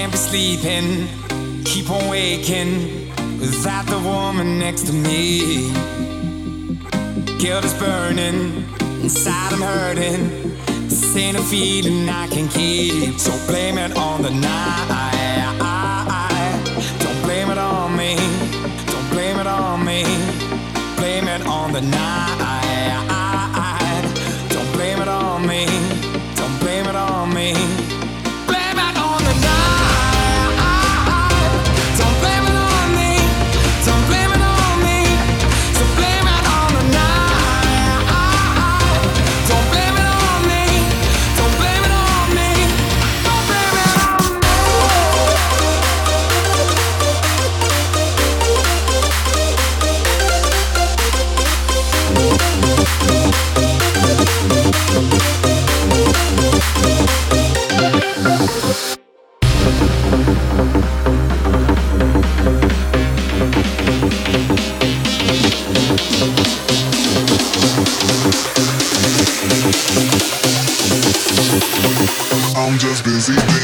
can't be sleeping. Keep on waking without the woman next to me. Guilt is burning, inside I'm hurting. This ain't a feeling I can keep, so blame it on the night. I'm just busy.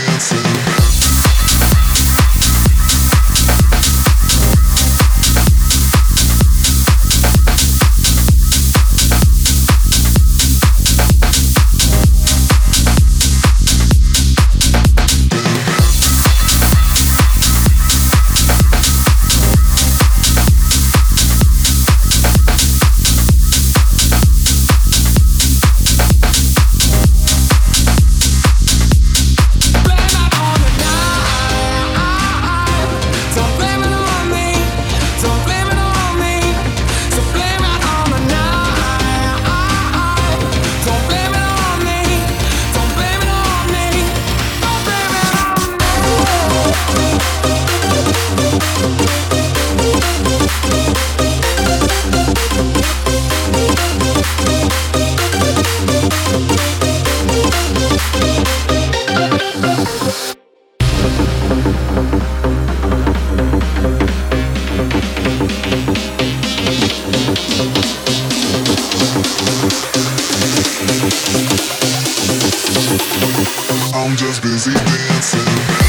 I'm just busy dancing.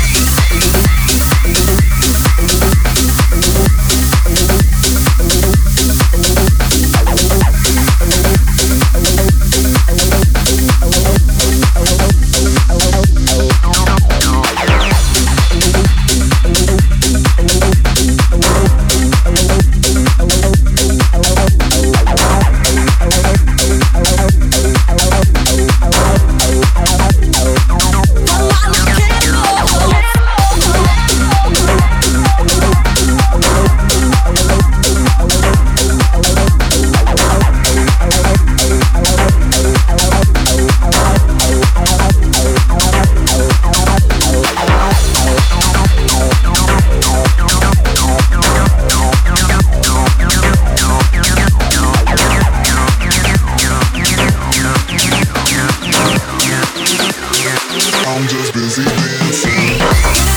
I'm just busy dancing.